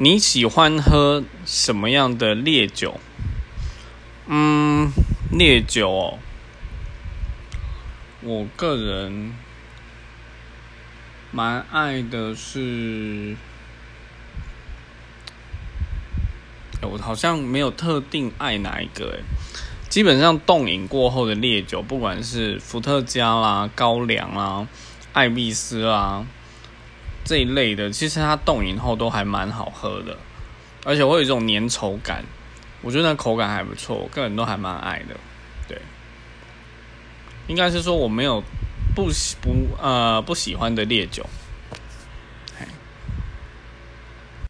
你喜欢喝什么样的烈酒？嗯，烈酒哦，我个人蛮爱的是，我好像没有特定爱哪一个诶，基本上冻饮过后的烈酒，不管是伏特加啦、高粱啦、艾蜜斯啦。这一类的，其实它冻饮后都还蛮好喝的，而且会有一种粘稠感，我觉得那口感还不错，我个人都还蛮爱的。对，应该是说我没有不喜不呃不喜欢的烈酒。